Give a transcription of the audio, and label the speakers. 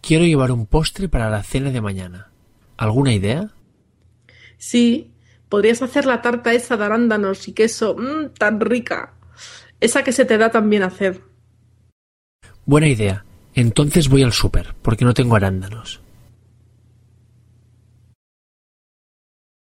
Speaker 1: Quiero llevar un postre para la cena de mañana. ¿Alguna idea?
Speaker 2: Sí, podrías hacer la tarta esa de arándanos y queso, mmm, tan rica. Esa que se te da tan bien hacer.
Speaker 1: Buena idea. Entonces voy al súper, porque no tengo arándanos.